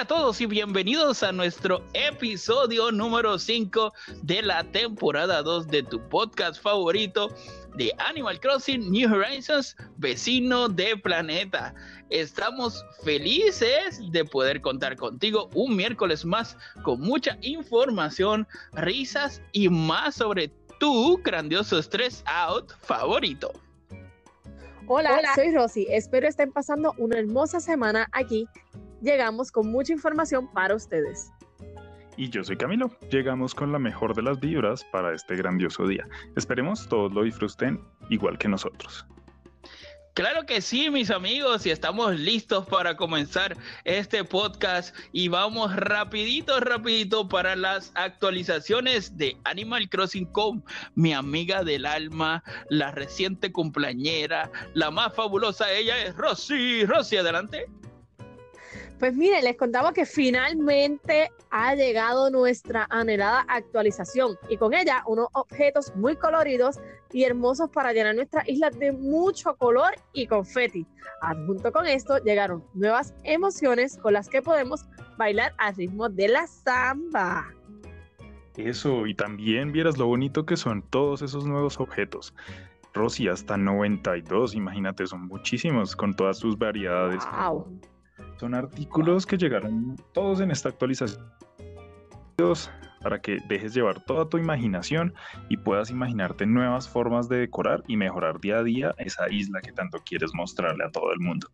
Hola a todos y bienvenidos a nuestro episodio número 5 de la temporada 2 de tu podcast favorito de Animal Crossing New Horizons, vecino de planeta. Estamos felices de poder contar contigo un miércoles más con mucha información, risas y más sobre tu grandioso stress out favorito. Hola, soy Rosy. Espero estén pasando una hermosa semana aquí. Llegamos con mucha información para ustedes. Y yo soy Camilo. Llegamos con la mejor de las vibras para este grandioso día. Esperemos todos lo disfruten igual que nosotros. Claro que sí, mis amigos, y estamos listos para comenzar este podcast y vamos rapidito, rapidito para las actualizaciones de Animal Crossing Com, mi amiga del alma, la reciente cumpleañera, la más fabulosa, ella es Rosy. Rosy, adelante. Pues mire, les contamos que finalmente ha llegado nuestra anhelada actualización y con ella unos objetos muy coloridos y hermosos para llenar nuestra isla de mucho color y confeti. Junto con esto llegaron nuevas emociones con las que podemos bailar al ritmo de la samba. Eso, y también vieras lo bonito que son todos esos nuevos objetos. Rosy, hasta 92, imagínate, son muchísimos con todas sus variedades. Wow. Son artículos que llegaron todos en esta actualización para que dejes llevar toda tu imaginación y puedas imaginarte nuevas formas de decorar y mejorar día a día esa isla que tanto quieres mostrarle a todo el mundo.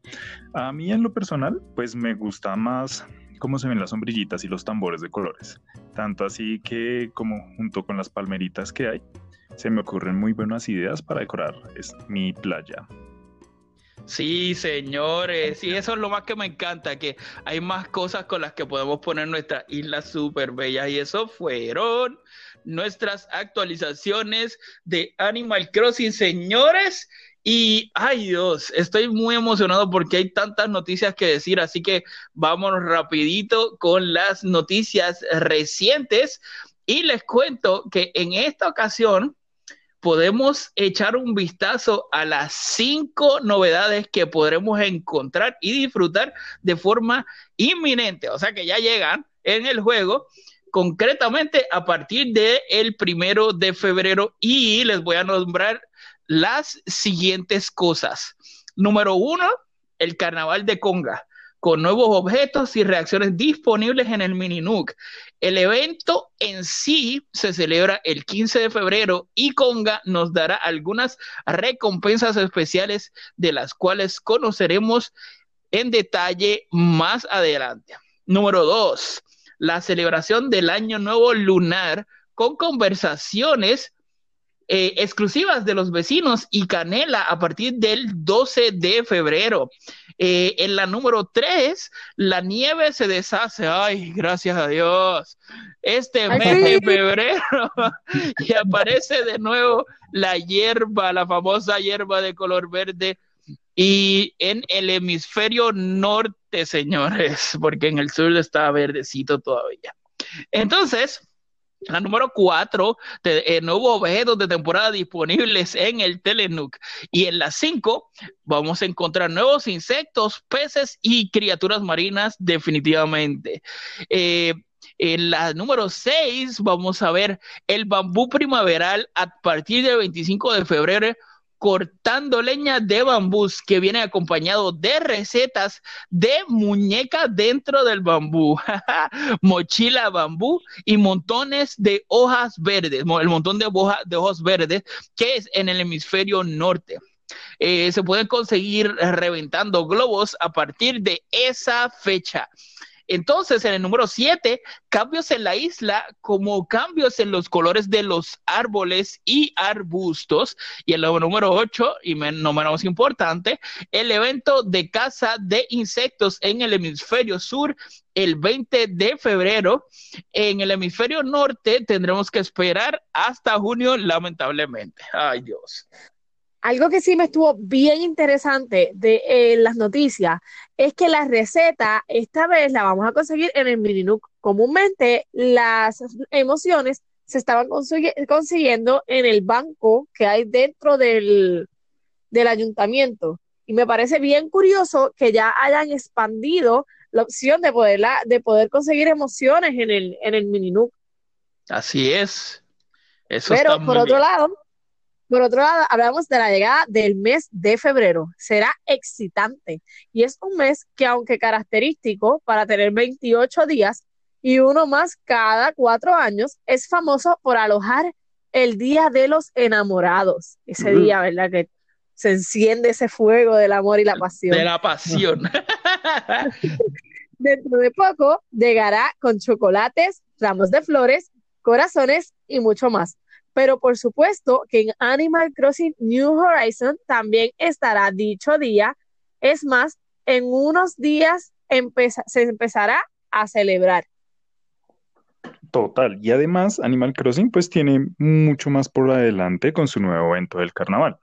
A mí en lo personal, pues me gusta más cómo se ven las sombrillitas y los tambores de colores. Tanto así que como junto con las palmeritas que hay, se me ocurren muy buenas ideas para decorar mi playa. Sí, señores, y eso es lo más que me encanta, que hay más cosas con las que podemos poner nuestra isla súper bella y eso fueron nuestras actualizaciones de Animal Crossing, señores. Y, ay Dios, estoy muy emocionado porque hay tantas noticias que decir, así que vámonos rapidito con las noticias recientes. Y les cuento que en esta ocasión podemos echar un vistazo a las cinco novedades que podremos encontrar y disfrutar de forma inminente, o sea que ya llegan en el juego concretamente a partir del el primero de febrero y les voy a nombrar las siguientes cosas. Número uno, el carnaval de Conga con nuevos objetos y reacciones disponibles en el mini Nook. El evento en sí se celebra el 15 de febrero y Conga nos dará algunas recompensas especiales de las cuales conoceremos en detalle más adelante. Número 2. La celebración del Año Nuevo Lunar con conversaciones eh, exclusivas de los vecinos y Canela a partir del 12 de febrero. Eh, en la número 3, la nieve se deshace. Ay, gracias a Dios. Este mes de febrero y aparece de nuevo la hierba, la famosa hierba de color verde. Y en el hemisferio norte, señores, porque en el sur está verdecito todavía. Entonces, la número 4, eh, nuevos objetos de temporada disponibles en el Telenook. Y en la 5 vamos a encontrar nuevos insectos, peces y criaturas marinas definitivamente. Eh, en la número 6 vamos a ver el bambú primaveral a partir del 25 de febrero cortando leña de bambús que viene acompañado de recetas de muñeca dentro del bambú, mochila bambú y montones de hojas verdes, el montón de, de hojas verdes que es en el hemisferio norte. Eh, se pueden conseguir reventando globos a partir de esa fecha. Entonces, en el número 7, cambios en la isla como cambios en los colores de los árboles y arbustos. Y en el número 8, y no menos importante, el evento de caza de insectos en el hemisferio sur el 20 de febrero. En el hemisferio norte tendremos que esperar hasta junio, lamentablemente. Ay Dios. Algo que sí me estuvo bien interesante de eh, las noticias es que la receta esta vez la vamos a conseguir en el Mininook. Comúnmente las emociones se estaban consiguiendo en el banco que hay dentro del, del ayuntamiento. Y me parece bien curioso que ya hayan expandido la opción de, poderla, de poder conseguir emociones en el, en el Así es. Eso Pero por otro lado, por otro lado, hablamos de la llegada del mes de febrero. Será excitante y es un mes que aunque característico para tener 28 días y uno más cada cuatro años, es famoso por alojar el Día de los Enamorados. Ese día, ¿verdad? Que se enciende ese fuego del amor y la pasión. De la pasión. Dentro de poco llegará con chocolates, ramos de flores, corazones y mucho más. Pero por supuesto que en Animal Crossing New Horizon también estará dicho día. Es más, en unos días se empezará a celebrar. Total. Y además, Animal Crossing pues tiene mucho más por adelante con su nuevo evento del carnaval.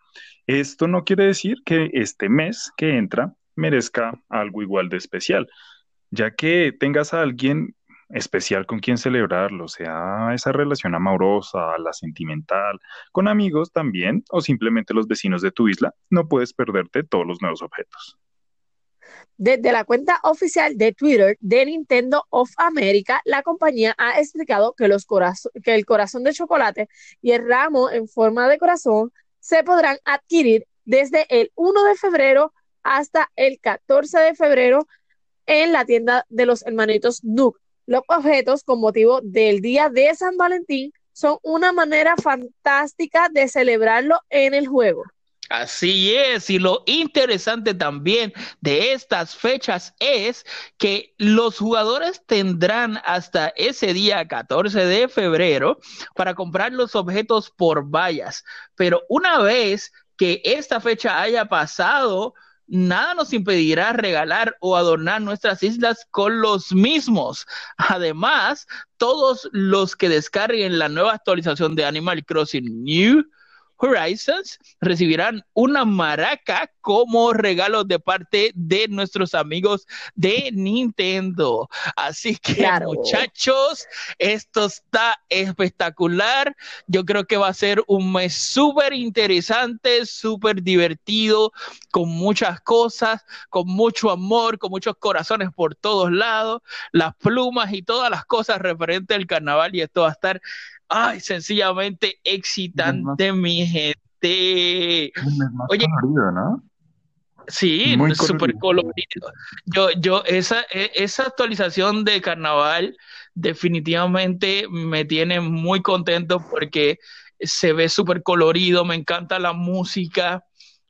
Esto no quiere decir que este mes que entra merezca algo igual de especial, ya que tengas a alguien especial con quien celebrarlo, sea esa relación amorosa, la sentimental, con amigos también, o simplemente los vecinos de tu isla, no puedes perderte todos los nuevos objetos. Desde la cuenta oficial de Twitter de Nintendo of America, la compañía ha explicado que, los que el corazón de chocolate y el ramo en forma de corazón se podrán adquirir desde el 1 de febrero hasta el 14 de febrero en la tienda de los hermanitos Nook. Los objetos con motivo del Día de San Valentín son una manera fantástica de celebrarlo en el juego. Así es, y lo interesante también de estas fechas es que los jugadores tendrán hasta ese día 14 de febrero para comprar los objetos por vallas, pero una vez que esta fecha haya pasado, nada nos impedirá regalar o adornar nuestras islas con los mismos. Además, todos los que descarguen la nueva actualización de Animal Crossing New Horizons recibirán una maraca como regalo de parte de nuestros amigos de Nintendo. Así que muchachos, esto está espectacular. Yo creo que va a ser un mes súper interesante, súper divertido, con muchas cosas, con mucho amor, con muchos corazones por todos lados, las plumas y todas las cosas referentes al carnaval y esto va a estar ay, sencillamente excitante, mi gente. Oye, colorido, ¿no? Sí, súper colorido. Yo, yo, esa, e, esa actualización de carnaval definitivamente me tiene muy contento porque se ve súper colorido, me encanta la música,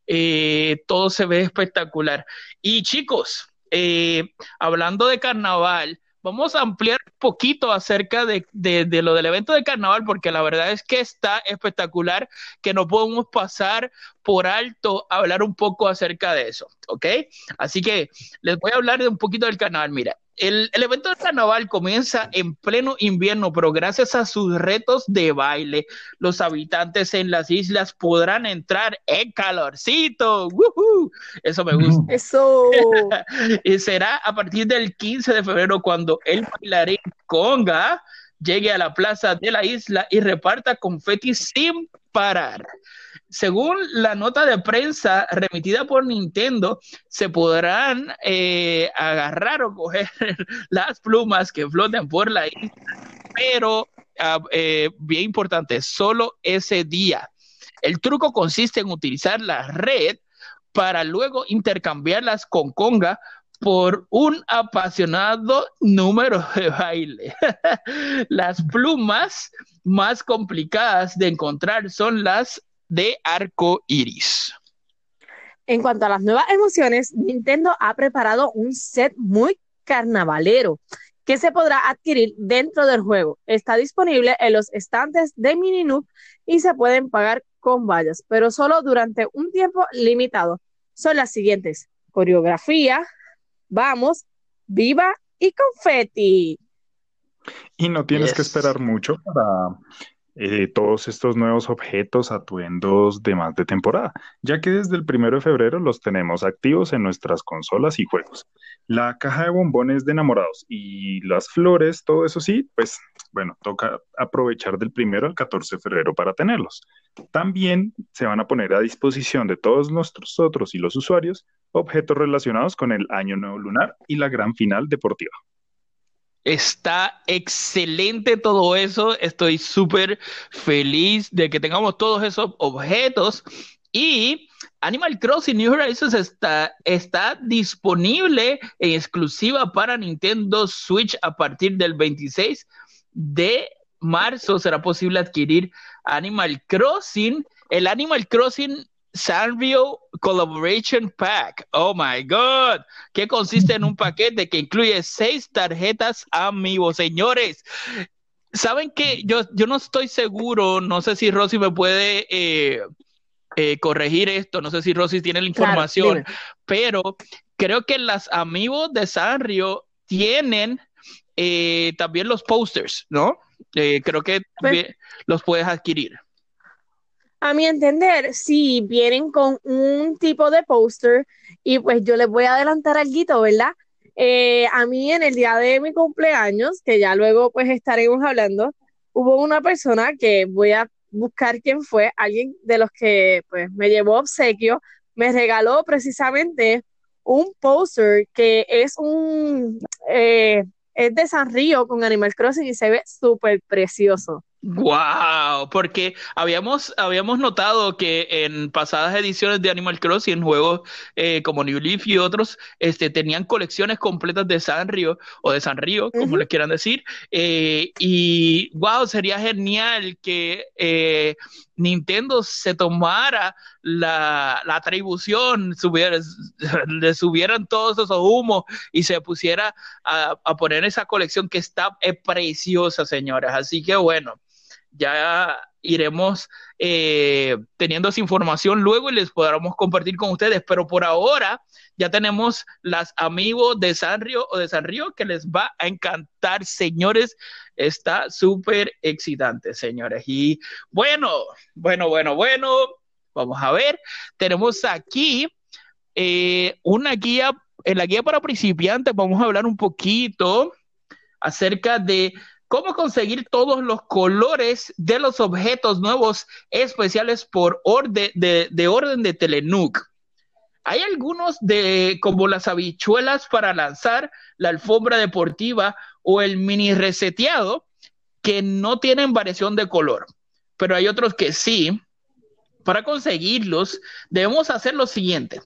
eh, todo se ve espectacular. Y chicos, eh, hablando de carnaval, vamos a ampliar un poquito acerca de, lo del evento de carnaval, porque la verdad es que está espectacular, que no podemos pasar por alto hablar un poco acerca de eso, ¿ok? Así que les voy a hablar de un poquito del carnaval. Mira, el, evento del carnaval comienza en pleno invierno, pero gracias a sus retos de baile, los habitantes en las islas podrán entrar en calorcito. Eso me gusta. Eso. y será a partir del 15 de febrero cuando el bailarín Conga llegue a la plaza de la isla y reparta confeti sin parar. Según la nota de prensa remitida por Nintendo, se podrán eh, agarrar o coger las plumas que flotan por la isla, pero ah, eh, bien importante, solo ese día. El truco consiste en utilizar la red para luego intercambiarlas con conga por un apasionado número de baile. las plumas más complicadas de encontrar son las de arco iris. En cuanto a las nuevas emociones, Nintendo ha preparado un set muy carnavalero que se podrá adquirir dentro del juego. Está disponible en los estantes de Mininook y se pueden pagar con vallas, pero solo durante un tiempo limitado. Son las siguientes: coreografía, vamos, viva y confetti. Y no tienes que esperar mucho para eh, todos estos nuevos objetos, atuendos demás de temporada, ya que desde el primero de febrero los tenemos activos en nuestras consolas y juegos. La caja de bombones de enamorados y las flores, todo eso sí, pues bueno, toca aprovechar del primero al 14 de febrero para tenerlos. También se van a poner a disposición de todos nuestros otros y los usuarios objetos relacionados con el Año Nuevo Lunar y la gran final deportiva. Está excelente todo eso. Estoy súper feliz de que tengamos todos esos objetos. Y Animal Crossing New Horizons está, está disponible en exclusiva para Nintendo Switch a partir del 26 de marzo. Será posible adquirir Animal Crossing. El Animal Crossing Sanrio Collaboration Pack. Oh my God. Que consiste en un paquete que incluye seis tarjetas amigos, señores. Saben que yo, yo no estoy seguro, no sé si Rosy me puede eh, eh, corregir esto, no sé si Rosy tiene la información, pero creo que las amigos de Sanrio tienen eh, también los posters, ¿no? creo que pues los puedes adquirir. A mi entender, sí, vienen con un tipo de póster y pues yo les voy a adelantar algo, ¿verdad? Eh, a mí en el día de mi cumpleaños, que ya luego pues estaremos hablando, hubo una persona que voy a buscar quién fue, alguien de los que pues me llevó obsequio, me regaló precisamente un póster que es un, eh, es de San Río con Animal Crossing y se ve súper precioso. Wow, porque habíamos, habíamos notado que en pasadas ediciones de Animal Crossing, juegos eh, como New Leaf y otros, este, tenían colecciones completas de Sanrio o de Sanrio, como les quieran decir. Eh, y wow, sería genial que eh, Nintendo se tomara la, atribución, le subieran todos esos humos y se pusiera a, a poner esa colección que está preciosa, señores. Así que bueno ya iremos eh, teniendo esa información luego y les podremos compartir con ustedes, pero por ahora ya tenemos las amigos de Sanrio o de Sanrio que les va a encantar, señores. Está súper excitante, señores. Y bueno, bueno, bueno, bueno, vamos a ver. Tenemos aquí eh, una guía, en la guía para principiantes vamos a hablar un poquito acerca de cómo conseguir todos los colores de los objetos nuevos especiales por orden de, orden de Telenuc. Hay algunos de como las habichuelas para lanzar, la alfombra deportiva o el mini reseteado que no tienen variación de color, pero hay otros que sí. Para conseguirlos, debemos hacer lo siguiente.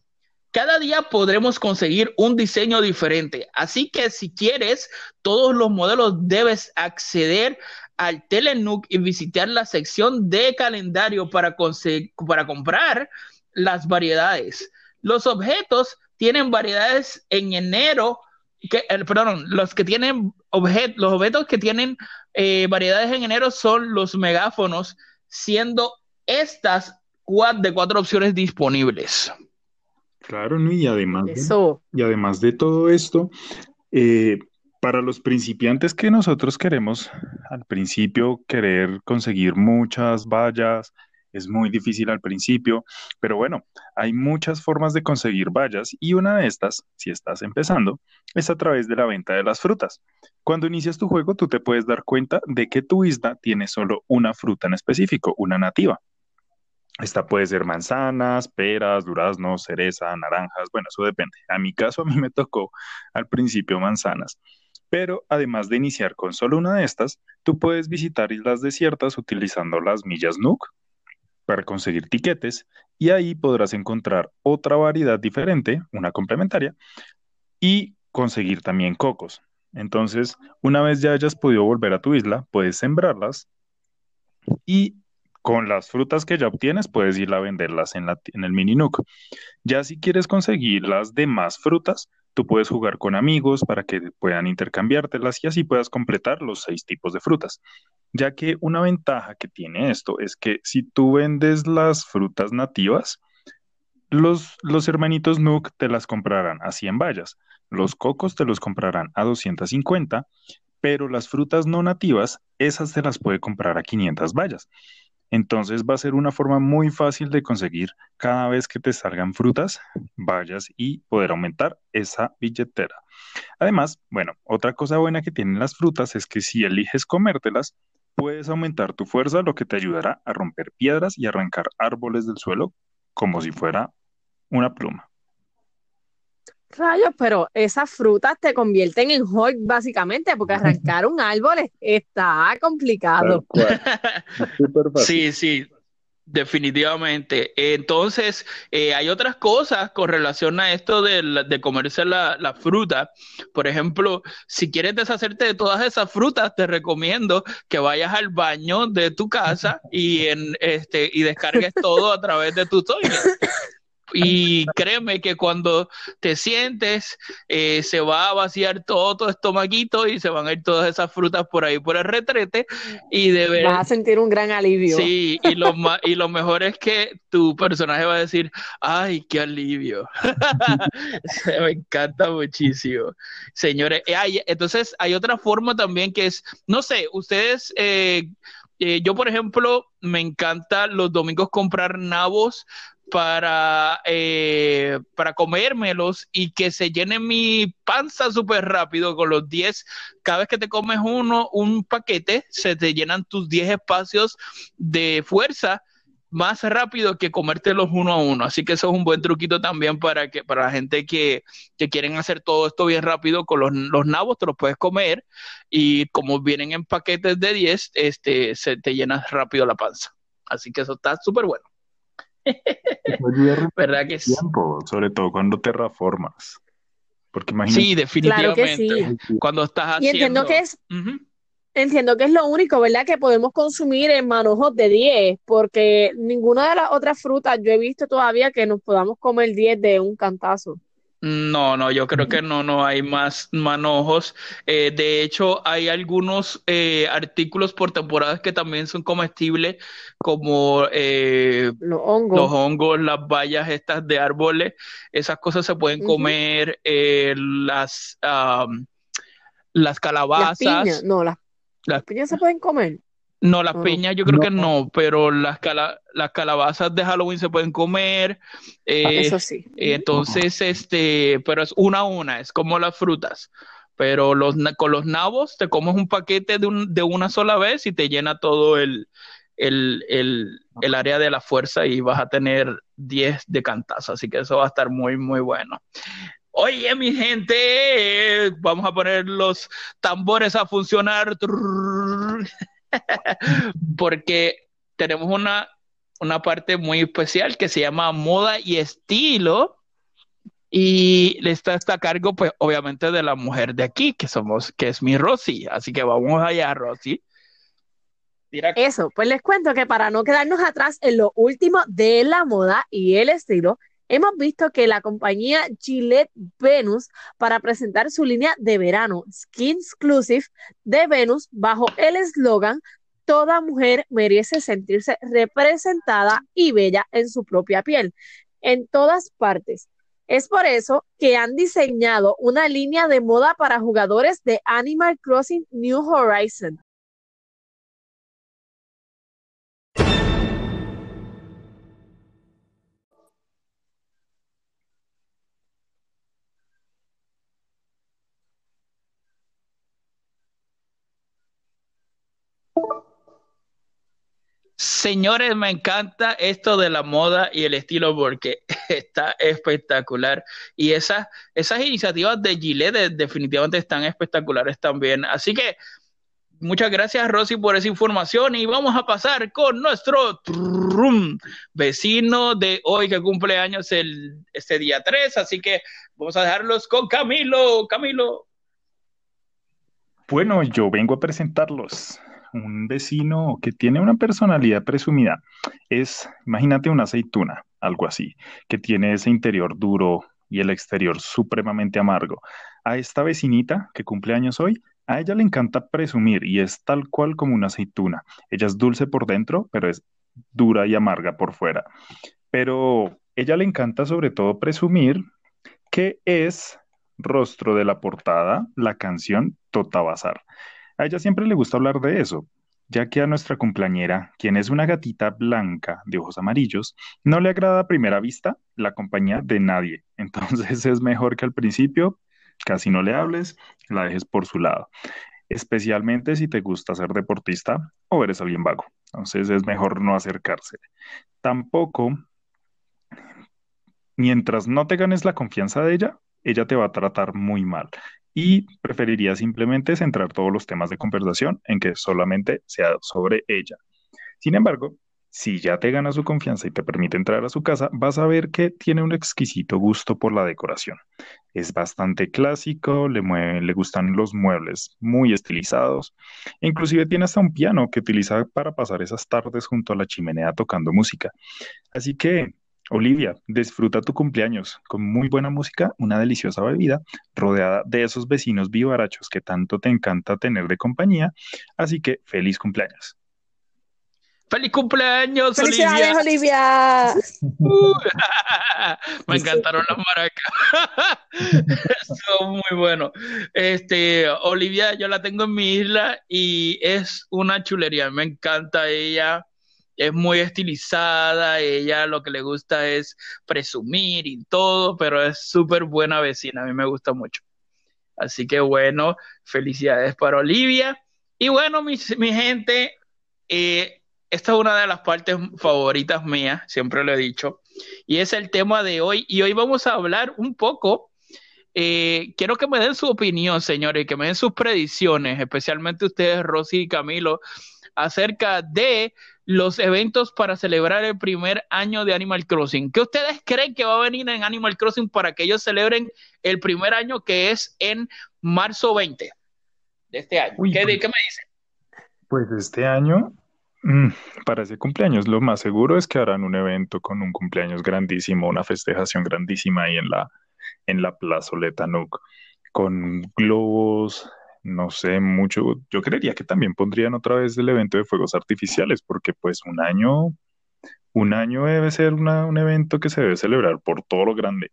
Cada día podremos conseguir un diseño diferente, así que si quieres todos los modelos debes acceder al Telenuc y visitar la sección de calendario para, para comprar las variedades. Los objetos tienen variedades en enero, que, eh, perdón, los que tienen los objetos que tienen eh, variedades en enero son los megáfonos, siendo estas de cuatro opciones disponibles. Claro, ¿no? y además, de, y además de todo esto, eh, para los principiantes que nosotros queremos al principio querer conseguir muchas vallas, es muy difícil al principio, pero bueno, hay muchas formas de conseguir vallas y una de estas, si estás empezando, es a través de la venta de las frutas. Cuando inicias tu juego, tú te puedes dar cuenta de que tu isla tiene solo una fruta en específico, una nativa. Esta puede ser manzanas, peras, duraznos, cereza, naranjas, bueno, eso depende. A mi caso, a mí me tocó al principio manzanas. Pero además de iniciar con solo una de estas, tú puedes visitar islas desiertas utilizando las millas Nook para conseguir tiquetes y ahí podrás encontrar otra variedad diferente, una complementaria, y conseguir también cocos. Entonces, una vez ya hayas podido volver a tu isla, puedes sembrarlas y con las frutas que ya obtienes puedes ir a venderlas en, la, en el mini Nook. Ya si quieres conseguir las demás frutas, tú puedes jugar con amigos para que puedan intercambiártelas y así puedas completar los seis tipos de frutas. Ya que una ventaja que tiene esto es que si tú vendes las frutas nativas, los, hermanitos Nook te las comprarán a 100 vallas, los cocos te los comprarán a 250 pero las frutas no nativas, esas se las puede comprar a 500 vallas. Entonces va a ser una forma muy fácil de conseguir cada vez que te salgan frutas, vallas y poder aumentar esa billetera. Además, bueno, otra cosa buena que tienen las frutas es que si eliges comértelas, puedes aumentar tu fuerza, lo que te ayudará a romper piedras y arrancar árboles del suelo como si fuera una pluma. Rayos, pero esas frutas te convierten en Hulk básicamente, porque arrancar un árbol está complicado. sí, sí, definitivamente. Entonces, eh, hay otras cosas con relación a esto de, comerse la, la, fruta. Por ejemplo, si quieres deshacerte de todas esas frutas, te recomiendo que vayas al baño de tu casa y, en, este, y descargues todo a través de tu toilet. Y créeme que cuando te sientes, eh, se va a vaciar todo tu estomaguito y se van a ir todas esas frutas por ahí por el retrete. Y de verdad. Vas a sentir un gran alivio. Sí, y lo, y lo mejor es que tu personaje va a decir: ¡Ay, qué alivio! Me encanta muchísimo. Señores, eh, entonces hay otra forma también que es, no sé, ustedes. Eh, yo, por ejemplo, me encanta los domingos comprar nabos para, eh, para comérmelos y que se llene mi panza súper rápido con los 10. Cada vez que te comes uno, un paquete, se te llenan tus 10 espacios de fuerza más rápido que comértelos uno a uno. Así que eso es un buen truquito también para que para la gente que, que quieren hacer todo esto bien rápido con los, los, nabos, te los puedes comer y como vienen en paquetes de 10, este, se te llena rápido la panza. Así que eso está súper bueno. ¿Verdad que sí? sobre todo cuando te reformas. Porque imagínate. Sí, definitivamente. Cuando estás haciendo. Y entiendo que es. Entiendo que es lo único, ¿verdad? Que podemos consumir en manojos de 10, porque ninguna de las otras frutas yo he visto todavía que nos podamos comer 10 de un cantazo. No, no, yo creo que no, no hay más manojos. Eh, de hecho, hay algunos eh, artículos por temporadas que también son comestibles, como eh, los hongos. los hongos, las bayas estas de árboles. Esas cosas se pueden comer, las, las calabazas. Las piñas, no, las, las piñas se pueden comer. No, las piñas yo creo que no, pero las, las calabazas de Halloween se pueden comer. Eh, Eso sí. Entonces, este, pero es una a una, es como las frutas. Pero los, con los nabos te comes un paquete de, un, de una sola vez y te llena todo el, el, el, el, área de la fuerza y vas a tener 10 de cantazo. Así que eso va a estar muy, muy bueno. Oye, mi gente, vamos a poner los tambores a funcionar. porque tenemos una, una parte muy especial que se llama moda y estilo. Y está, está a cargo, pues, obviamente, de la mujer de aquí, que somos, que es mi Rosy. Así que vamos allá, Rosy. Eso, pues les cuento que para no quedarnos atrás en lo último de la moda y el estilo, hemos visto que la compañía Gillette Venus, para presentar su línea de verano Skin Exclusive de Venus, bajo el eslogan Toda mujer merece sentirse representada y bella en su propia piel, en todas partes. Es por eso que han diseñado una línea de moda para jugadores de Animal Crossing New Horizon, Señores, me encanta esto de la moda y el estilo porque está espectacular. Y esas, esas iniciativas de Gillette definitivamente están espectaculares también. Así que muchas gracias, Rosy, por esa información. Y vamos a pasar con nuestro vecino de hoy que cumple años el, este día 3. Así que vamos a dejarlos con Camilo. Camilo. Bueno, yo vengo a presentarlos un vecino que tiene una personalidad presumida es, imagínate una aceituna, algo así, que tiene ese interior duro y el exterior supremamente amargo. A esta vecinita que cumple años hoy, a ella le encanta presumir y es tal cual como una aceituna. Ella es dulce por dentro, pero es dura y amarga por fuera. Pero ella le encanta sobre todo presumir que es rostro de la portada la canción Tota Bazar. A ella siempre le gusta hablar de eso, ya que a nuestra cumpleañera, quien es una gatita blanca de ojos amarillos, no le agrada a primera vista la compañía de nadie. Entonces es mejor que al principio casi no le hables, la dejes por su lado. Especialmente si te gusta ser deportista o eres alguien vago. Entonces es mejor no acercarse. Tampoco, mientras no te ganes la confianza de ella, ella te va a tratar muy mal y preferiría simplemente centrar todos los temas de conversación en que solamente sea sobre ella. Sin embargo, si ya te gana su confianza y te permite entrar a su casa, vas a ver que tiene un exquisito gusto por la decoración. Es bastante clásico, le, gustan los muebles muy estilizados, e inclusive tiene hasta un piano que utiliza para pasar esas tardes junto a la chimenea tocando música. Así que Olivia, disfruta tu cumpleaños con muy buena música, una deliciosa bebida, rodeada de esos vecinos vivarachos que tanto te encanta tener de compañía. Así que feliz cumpleaños. ¡Feliz cumpleaños, Olivia! Olivia! Me encantaron las maracas. Son muy buenos. Este, Olivia, yo la tengo en mi isla y es una chulería. Me encanta ella es muy estilizada, ella lo que le gusta es presumir y todo, pero es súper buena vecina, a mí me gusta mucho. Así que bueno, felicidades para Olivia. Y bueno, mi, gente, eh, esta es una de las partes favoritas mías, siempre lo he dicho, y es el tema de hoy. Y hoy vamos a hablar un poco, eh, quiero que me den su opinión, señores, que me den sus predicciones, especialmente ustedes, Rosy y Camilo, acerca de los eventos para celebrar el primer año de Animal Crossing. ¿Qué ustedes creen que va a venir en Animal Crossing para que ellos celebren el primer año que es en marzo 20 de este año? ¿Qué, pues, ¿Qué, me dicen? Pues este año, mm, para ese cumpleaños, lo más seguro es que harán un evento con un cumpleaños grandísimo, una festejación grandísima ahí en la, en la plazoleta Nook, con globos, no sé mucho, yo creería que también pondrían otra vez el evento de fuegos artificiales, porque pues un año, un año debe ser un evento que se debe celebrar por todo lo grande.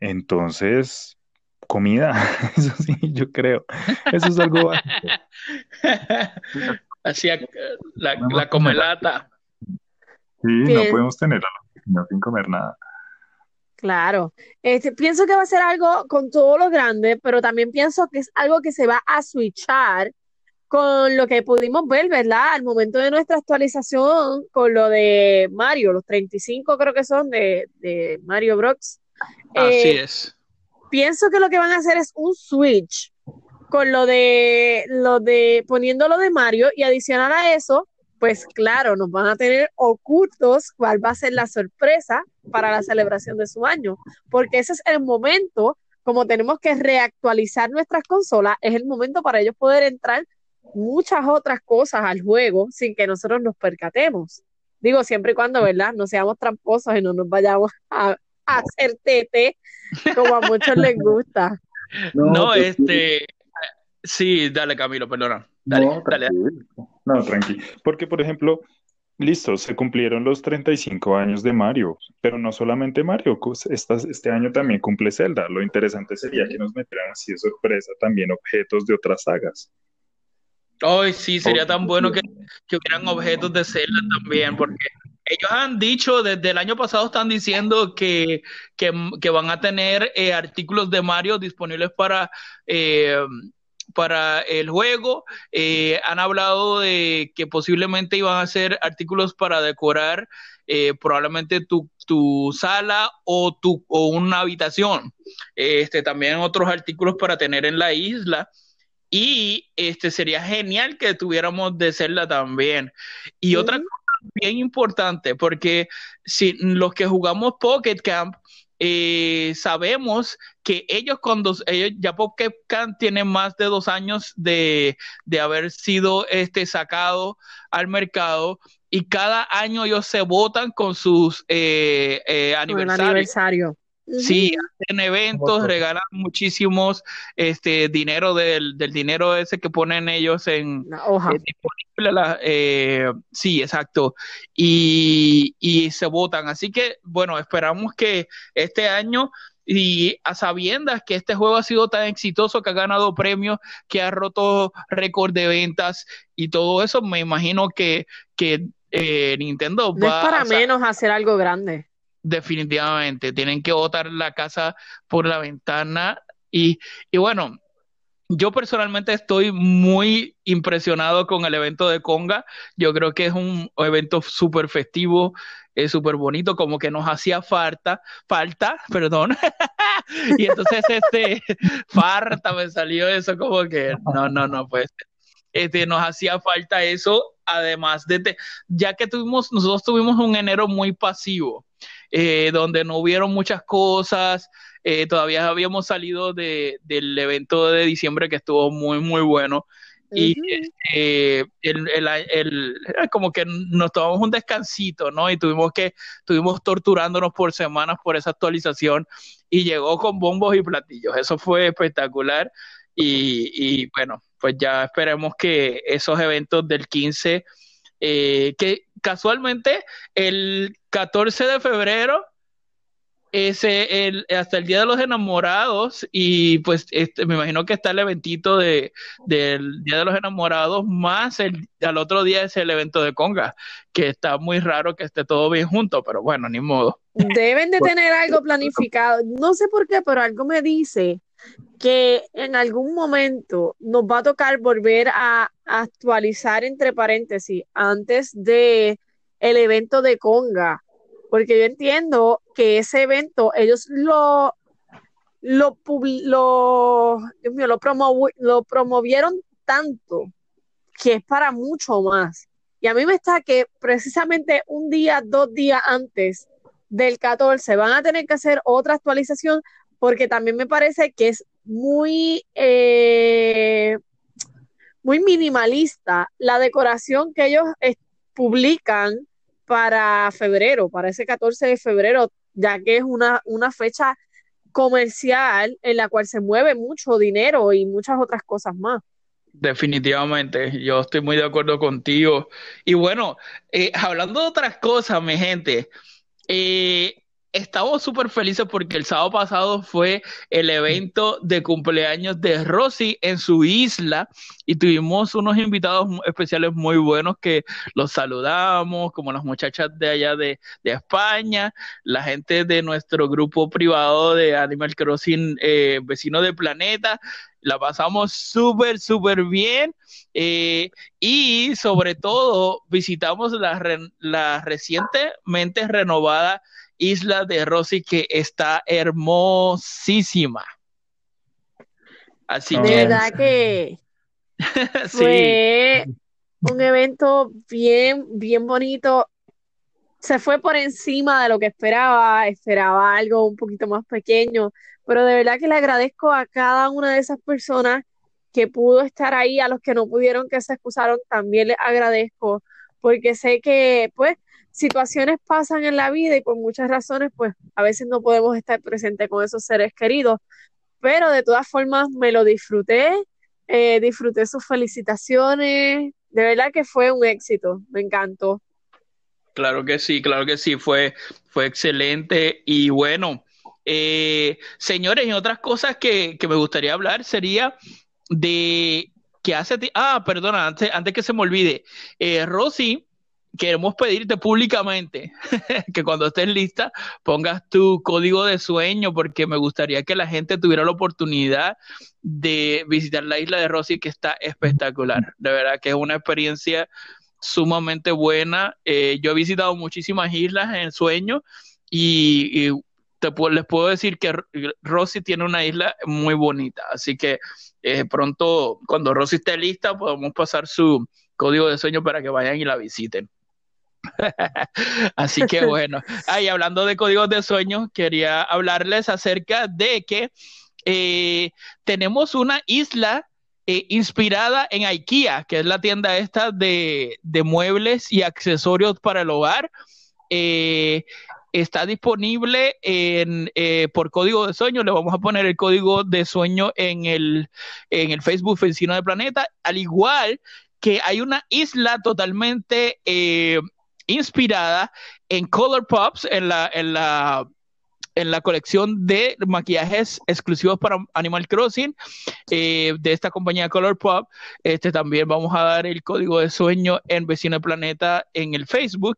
Entonces, comida, eso sí, yo creo. Eso es algo básico. Así la, la comelata. Sí, no podemos tener a sin comer nada. Claro, este, pienso que va a ser algo con todo lo grande, pero también pienso que es algo que se va a switchar con lo que pudimos ver, ¿verdad? Al momento de nuestra actualización con lo de Mario, los 35 creo que son de, de Mario Bros. Así eh, es. Pienso que lo que van a hacer es un switch con lo de lo de poniendo lo de Mario y adicional a eso, pues claro, nos van a tener ocultos cuál va a ser la sorpresa para la celebración de su año, porque ese es el momento, como tenemos que reactualizar nuestras consolas, es el momento para ellos poder entrar muchas otras cosas al juego sin que nosotros nos percatemos. Digo, siempre y cuando, ¿verdad? No seamos tramposos y no nos vayamos a, hacer tete como a muchos les gusta. No, pues este, sí, dale Camilo, perdona. Dale, no, dale. No, tranquilo. Porque, por ejemplo, listo, se cumplieron los 35 años de Mario, pero no solamente Mario, este año también cumple Zelda. Lo interesante sería que nos metieran así de sorpresa también objetos de otras sagas. Ay, sí, sería tan bueno que, que hubieran objetos de Zelda también, porque ellos han dicho, desde el año pasado están diciendo que, que, van a tener eh, artículos de Mario disponibles para eh, para el juego. Eh, han hablado de que posiblemente iban a hacer artículos para decorar eh, probablemente tu, tu, sala o, tu, o una habitación. Este, también otros artículos para tener en la isla. Y este sería genial que tuviéramos de Zelda también. Y otra cosa bien importante, porque si los que jugamos Pocket Camp eh, sabemos que ellos cuando ellos ya Pokémon tienen más de dos años de, haber sido este sacado al mercado y cada año ellos se votan con sus eh, eh aniversarios. Sí, hacen eventos, regalan muchísimos este dinero del, dinero ese que ponen ellos en la hoja. disponible eh, sí, exacto. Y, y se votan. Así que, bueno, esperamos que este año y a sabiendas que este juego ha sido tan exitoso, que ha ganado premios, que ha roto récord de ventas y todo eso, me imagino que, que eh, Nintendo no va es para a, menos hacer algo grande. Definitivamente, tienen que botar la casa por la ventana y, y bueno, yo personalmente estoy muy impresionado con el evento de Conga. Yo creo que es un evento súper festivo, es súper bonito, como que nos hacía falta, falta, perdón. y entonces, este, falta me salió eso como que, no, no, no, pues, este, nos hacía falta eso, además de, ya que tuvimos, nosotros tuvimos un enero muy pasivo, eh, donde no hubieron muchas cosas, eh, todavía habíamos salido de, del evento de diciembre que estuvo muy, muy bueno. Y eh, el, el, el, como que nos tomamos un descansito, ¿no? Y tuvimos que, estuvimos torturándonos por semanas por esa actualización y llegó con bombos y platillos. Eso fue espectacular. Y, y bueno, pues ya esperemos que esos eventos del 15, eh, que casualmente el 14 de febrero ese el, hasta el día de los enamorados y pues este, me imagino que está el eventito de del día de los enamorados más el al otro día es el evento de conga que está muy raro que esté todo bien junto pero bueno ni modo. Deben de tener algo planificado. No sé por qué pero algo me dice que en algún momento nos va a tocar volver a actualizar entre paréntesis antes de el evento de conga porque yo entiendo que ese evento ellos lo lo, lo, Dios mío, lo, lo promovieron tanto que es para mucho más. Y a mí me está que precisamente un día, dos días antes del 14 van a tener que hacer otra actualización porque también me parece que es muy, eh, muy minimalista la decoración que ellos eh, publican para febrero, para ese 14 de febrero, ya que es una, una fecha comercial en la cual se mueve mucho dinero y muchas otras cosas más. Definitivamente, yo estoy muy de acuerdo contigo. Y bueno, eh, hablando de otras cosas, mi gente, eh, estamos súper felices porque el sábado pasado fue el evento de cumpleaños de Rosy en su isla y tuvimos unos invitados especiales muy buenos que los saludamos, como las muchachas de allá de, de España, la gente de nuestro grupo privado de Animal Crossing eh, Vecino del Planeta. La pasamos súper, súper bien. Eh, y sobre todo visitamos la, re la recientemente renovada Isla de Rosy que está hermosísima. Así de que. verdad que fue un evento bien, bien bonito. Se fue por encima de lo que esperaba, esperaba algo un poquito más pequeño, pero de verdad que le agradezco a cada una de esas personas que pudo estar ahí, a los que no pudieron, que se excusaron, también les agradezco, porque sé que, pues, situaciones pasan en la vida y por muchas razones, pues a veces no podemos estar presentes con esos seres queridos, pero de todas formas me lo disfruté, eh, disfruté sus felicitaciones, de verdad que fue un éxito, me encantó. Claro que sí, claro que sí, fue, fue excelente. Y bueno, eh, señores, y otras cosas que, que me gustaría hablar sería de que hace, ah, perdona, antes, antes que se me olvide, eh, Rosy queremos pedirte públicamente que cuando estés lista pongas tu código de sueño porque me gustaría que la gente tuviera la oportunidad de visitar la isla de Rosy que está espectacular. De verdad que es una experiencia sumamente buena. Eh, yo he visitado muchísimas islas en sueño y, te, les puedo decir que Rosy tiene una isla muy bonita. Así que eh, pronto, cuando Rosy esté lista, podemos pasar su código de sueño para que vayan y la visiten. Así que bueno, ahí hablando de códigos de sueño, quería hablarles acerca de que eh, tenemos una isla eh, inspirada en IKEA, que es la tienda esta de, de muebles y accesorios para el hogar. Eh, está disponible en, eh, por código de sueño. Le vamos a poner el código de sueño en el, en el Facebook Vecino de Planeta, al igual que hay una isla totalmente eh, inspirada en Color Pops, en la, en la en la colección de maquillajes exclusivos para Animal Crossing eh, de esta compañía Color Pop. Este también vamos a dar el código de sueño en Vecino Planeta en el Facebook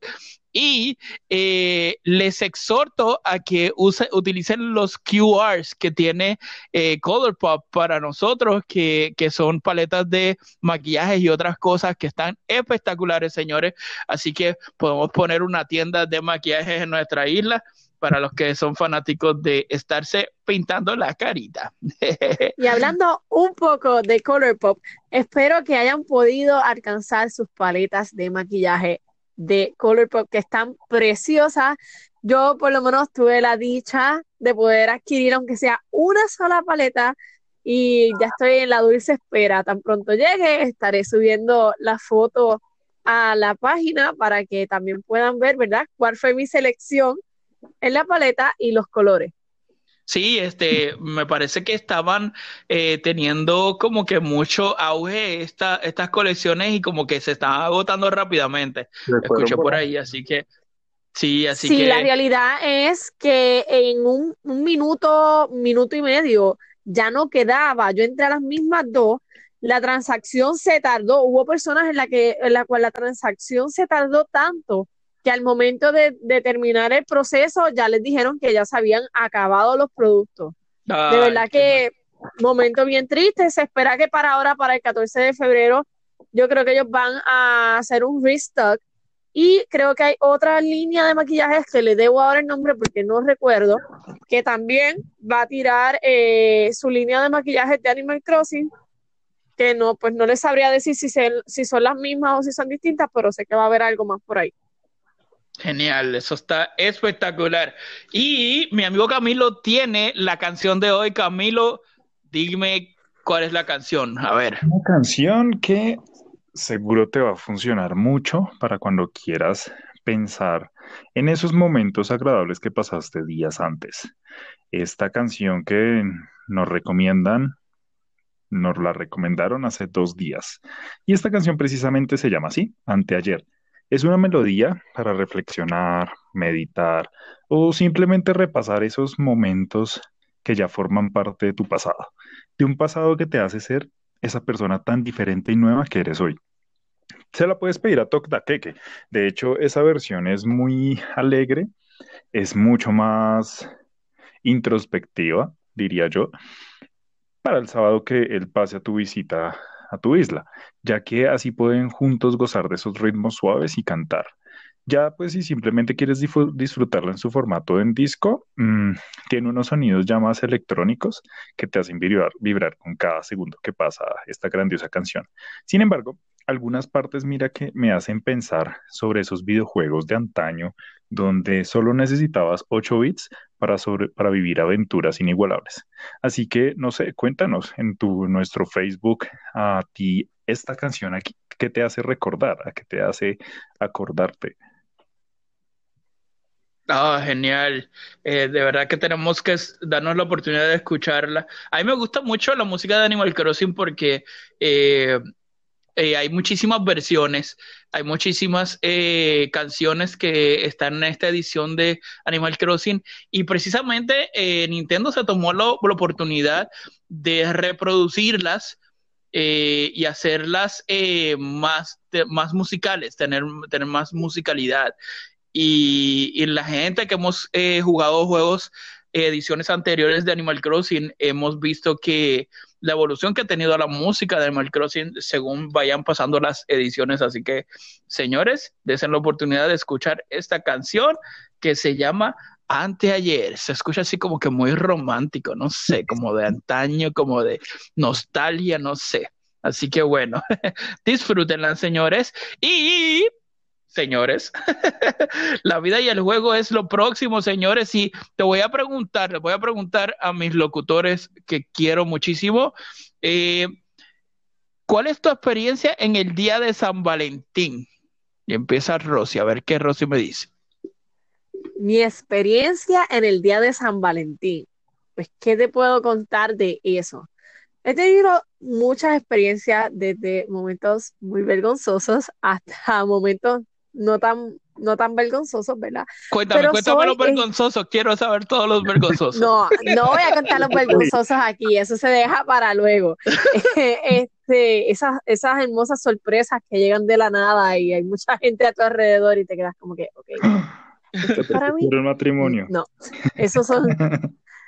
y eh, les exhorto a que utilicen los QRs que tiene eh, Colourpop para nosotros, que, son paletas de maquillaje y otras cosas que están espectaculares, señores. Así que podemos poner una tienda de maquillajes en nuestra isla para los que son fanáticos de estarse pintando la carita. y hablando un poco de Colourpop, espero que hayan podido alcanzar sus paletas de maquillaje de Colourpop que están preciosas. Yo por lo menos tuve la dicha de poder adquirir aunque sea una sola paleta y ya estoy en la dulce espera. Tan pronto llegue, estaré subiendo la foto a la página para que también puedan ver, ¿verdad? Cuál fue mi selección en la paleta y los colores. Sí, este, me parece que estaban eh, teniendo como que mucho auge esta, estas colecciones y como que se estaban agotando rápidamente. Escuché por ahí, así que sí, así que. Sí, la realidad es que en un, minuto, minuto y medio ya no quedaba. Yo entré a las mismas dos. La transacción se tardó. Hubo personas en la que en la cual la transacción se tardó tanto que al momento de, terminar el proceso ya les dijeron que ya se habían acabado los productos. de verdad que momento bien triste. Se espera que para ahora, para el 14 de febrero, yo creo que ellos van a hacer un restock. Y creo que hay otra línea de maquillajes que le debo ahora el nombre porque no recuerdo, que también va a tirar eh, su línea de maquillajes de Animal Crossing, que no, pues no les sabría decir si, si son las mismas o si son distintas, pero sé que va a haber algo más por ahí. Genial, eso está espectacular. Y mi amigo Camilo tiene la canción de hoy. Camilo, dime cuál es la canción. A ver. Una canción que seguro te va a funcionar mucho para cuando quieras pensar en esos momentos agradables que pasaste días antes. Esta canción que nos recomiendan, nos la recomendaron hace dos días. Y esta canción precisamente se llama así, Anteayer es una melodía para reflexionar, meditar o simplemente repasar esos momentos que ya forman parte de tu pasado, de un pasado que te hace ser esa persona tan diferente y nueva que eres hoy. Se la puedes pedir a Tok Keke. De hecho, esa versión es muy alegre, es mucho más introspectiva, diría yo, para el sábado que él pase a tu visita a tu isla, ya que así pueden juntos gozar de esos ritmos suaves y cantar. Ya, pues si simplemente quieres disfrutarla en su formato en disco, mm, tiene unos sonidos ya más electrónicos que te hacen vibrar, vibrar con cada segundo que pasa esta grandiosa canción. Sin embargo, algunas partes, mira que me hacen pensar sobre esos videojuegos de antaño donde solo necesitabas 8 bits para, para vivir aventuras inigualables. Así que, no sé, cuéntanos en tu, nuestro Facebook a ti esta canción aquí, ¿qué te hace recordar? ¿A qué te hace acordarte? Ah, genial. Eh, de verdad que tenemos que darnos la oportunidad de escucharla. A mí me gusta mucho la música de Animal Crossing porque eh, eh, hay muchísimas versiones, hay muchísimas eh, canciones que están en esta edición de Animal Crossing y precisamente eh, Nintendo se tomó la, oportunidad de reproducirlas y hacerlas más, más musicales, tener, tener más musicalidad. Y, y la gente que hemos jugado juegos, ediciones anteriores de Animal Crossing, hemos visto que la evolución que ha tenido la música de Animal Crossing según vayan pasando las ediciones. Así que, señores, desen la oportunidad de escuchar esta canción que se llama Anteayer. Se escucha así como que muy romántico, no sé, como de antaño, como de nostalgia, no sé. Así que bueno, disfrútenla, señores. Y señores. la vida y el juego es lo próximo, señores. Y te voy a preguntar, les voy a preguntar a mis locutores que quiero muchísimo. Eh, ¿Cuál es tu experiencia en el día de San Valentín? Y empieza Rosy, a ver qué Rosy me dice. Mi experiencia en el día de San Valentín. Pues, ¿qué te puedo contar de eso? He tenido muchas experiencias desde momentos muy vergonzosos hasta momentos no tan no tan vergonzosos, ¿verdad? Cuéntame, Pero cuéntame soy, los eh, vergonzosos, quiero saber todos los vergonzosos. No, no voy a contar los vergonzosos aquí, eso se deja para luego. Este, esas, esas hermosas sorpresas que llegan de la nada y hay mucha gente a tu alrededor y te quedas como que, ok, ¿esto es para mí? El matrimonio. No, esos son,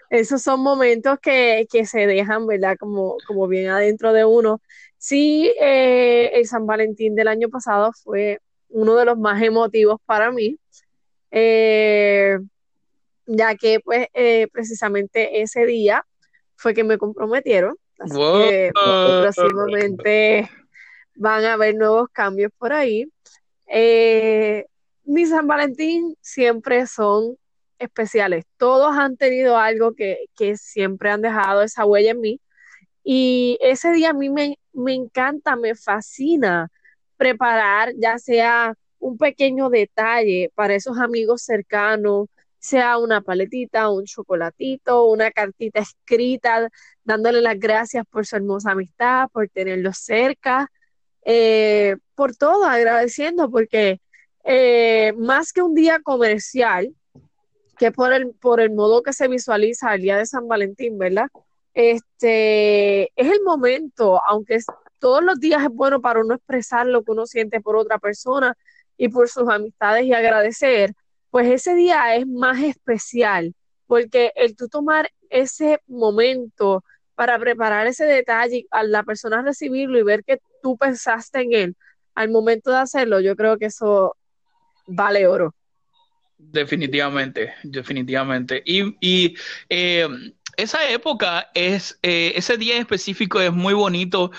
esos son momentos que, que se dejan, ¿verdad? Como, como bien adentro de uno. Sí, eh, el San Valentín del año pasado fue uno de los más emotivos para mí, eh, ya que pues eh, precisamente ese día fue que me comprometieron, así Wow. que próximamente van a haber nuevos cambios por ahí. Eh, mi San Valentín siempre son especiales. Todos han tenido algo que, que siempre han dejado esa huella en mí. Y ese día a mí me, me encanta, me fascina preparar ya sea un pequeño detalle para esos amigos cercanos, sea una paletita, un chocolatito, una cartita escrita, dándole las gracias por su hermosa amistad, por tenerlos cerca, eh, por todo, agradeciendo, porque eh, más que un día comercial, que por el, por el modo que se visualiza el día de San Valentín, ¿verdad? Este es el momento, aunque todos los días es bueno para uno expresar lo que uno siente por otra persona y por sus amistades y agradecer, pues ese día es más especial, porque el tú tomar ese momento para preparar ese detalle a la persona recibirlo y ver que tú pensaste en él al momento de hacerlo, yo creo que eso vale oro. Definitivamente, definitivamente. Y, y, eh, esa época es, eh, ese día específico es muy bonito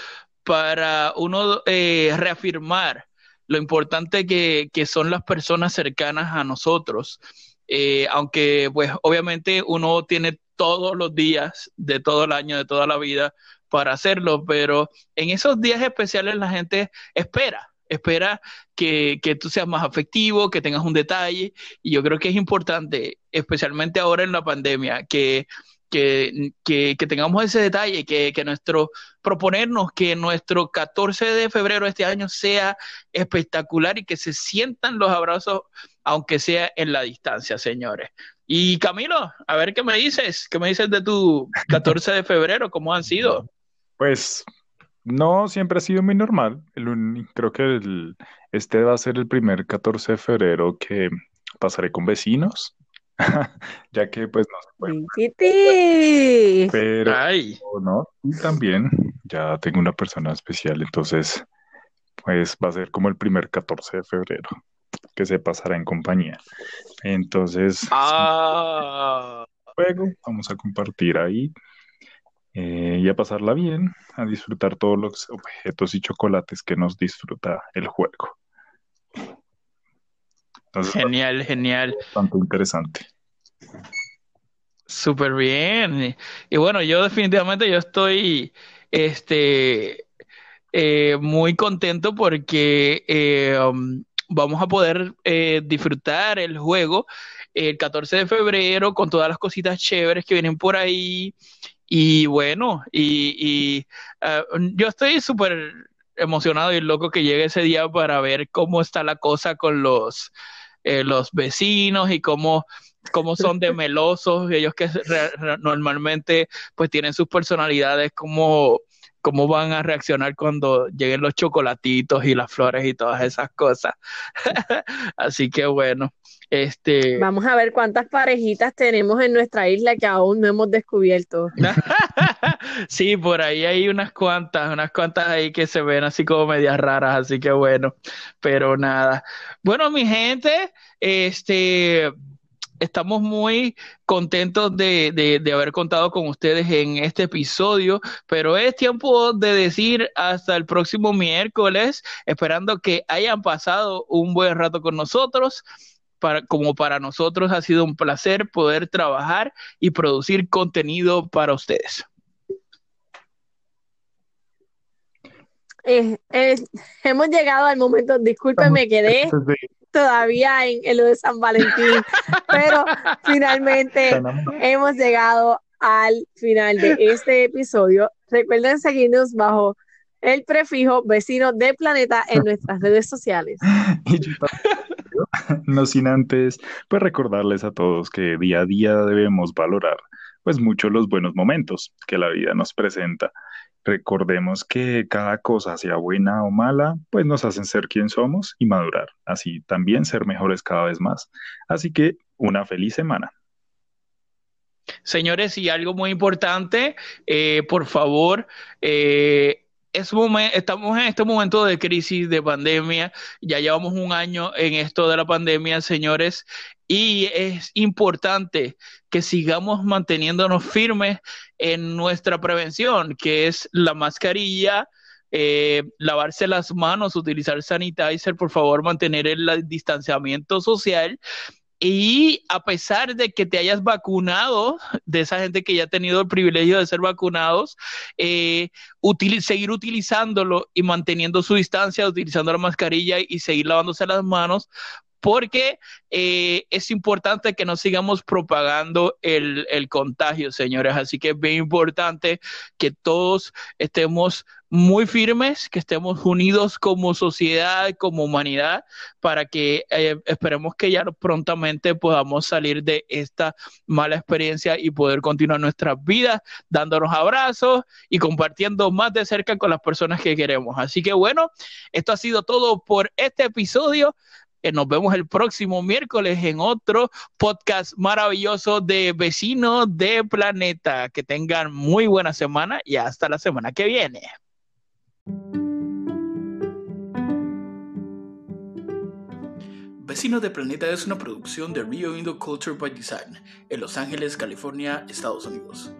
para uno eh, reafirmar lo importante que, que son las personas cercanas a nosotros. Eh, aunque pues obviamente uno tiene todos los días de todo el año, de toda la vida para hacerlo, pero en esos días especiales la gente espera, espera que, que tú seas más afectivo, que tengas un detalle, y yo creo que es importante, especialmente ahora en la pandemia, que, que, que, tengamos ese detalle, que nuestro, proponernos que nuestro 14 de febrero de este año sea espectacular y que se sientan los abrazos, aunque sea en la distancia, señores. Y Camilo, a ver qué me dices, qué me dices de tu 14 de febrero, cómo han sido. Pues no, siempre ha sido muy normal. El creo que el- este va a ser el primer 14 de febrero que pasaré con vecinos, ya que pues no se puede, Titi. pero Ay, no, y también ya tengo una persona especial, entonces pues va a ser como el primer 14 de febrero que se pasará en compañía. Entonces, ah, juego, vamos a compartir ahí eh, y a pasarla bien, a disfrutar todos los objetos y chocolates que nos disfruta el juego. Entonces, genial, genial. bastante interesante. Súper bien. Y, bueno, yo definitivamente yo estoy este, eh, muy contento porque eh, um, vamos a poder eh, disfrutar el juego el 14 de febrero con todas las cositas chéveres que vienen por ahí. Y bueno, y, y, ah, yo estoy súper emocionado y loco que llegue ese día para ver cómo está la cosa con los, eh, los vecinos y cómo cómo son de melosos, ellos que re- re- normalmente pues tienen sus personalidades, cómo, cómo van a reaccionar cuando lleguen los chocolatitos y las flores y todas esas cosas. Así que bueno, este... Vamos a ver cuántas parejitas tenemos en nuestra isla que aún no hemos descubierto. Sí, por ahí hay unas cuantas, unas cuantas ahí que se ven así como medias raras, así que bueno, pero nada. Bueno, mi gente, este, estamos muy contentos de, de, de haber contado con ustedes en este episodio, pero es tiempo de decir hasta el próximo miércoles, esperando que hayan pasado un buen rato con nosotros. Para, como para nosotros ha sido un placer poder trabajar y producir contenido para ustedes. Eh, eh, hemos llegado al momento, discúlpeme, quedé Antes de- todavía en, en lo de San Valentín, pero finalmente hemos llegado al final de este episodio. Recuerden seguirnos bajo el prefijo vecino de planeta en nuestras redes sociales. Y yo no sin antes, pues recordarles a todos que día a día debemos valorar pues mucho los buenos momentos que la vida nos presenta. Recordemos que cada cosa, sea buena o mala, pues nos hacen ser quien somos y madurar, así también ser mejores cada vez más. Así que una feliz semana. Señores, y algo muy importante, eh, por favor, eh, estamos en este momento de crisis, de pandemia, ya llevamos un año en esto de la pandemia, señores, y es importante que sigamos manteniéndonos firmes en nuestra prevención, que es la mascarilla, eh, lavarse las manos, utilizar sanitizer, por favor, mantener el distanciamiento social y a pesar de que te hayas vacunado, de esa gente que ya ha tenido el privilegio de ser vacunados, eh, seguir utilizándolo y manteniendo su distancia, utilizando la mascarilla y seguir lavándose las manos, porque eh, es importante que no sigamos propagando el, contagio, señores. Así que es bien importante que todos estemos muy firmes, que estemos unidos como sociedad, como humanidad, para que eh, esperemos que ya prontamente podamos salir de esta mala experiencia y poder continuar nuestras vidas dándonos abrazos y compartiendo más de cerca con las personas que queremos. Así que bueno, esto ha sido todo por este episodio. Nos vemos el próximo miércoles en otro podcast maravilloso de Vecinos de Planeta. Que tengan muy buena semana y hasta la semana que viene. Vecinos de Planeta es una producción de Rio Indo Culture by Design en Los Ángeles, California, Estados Unidos.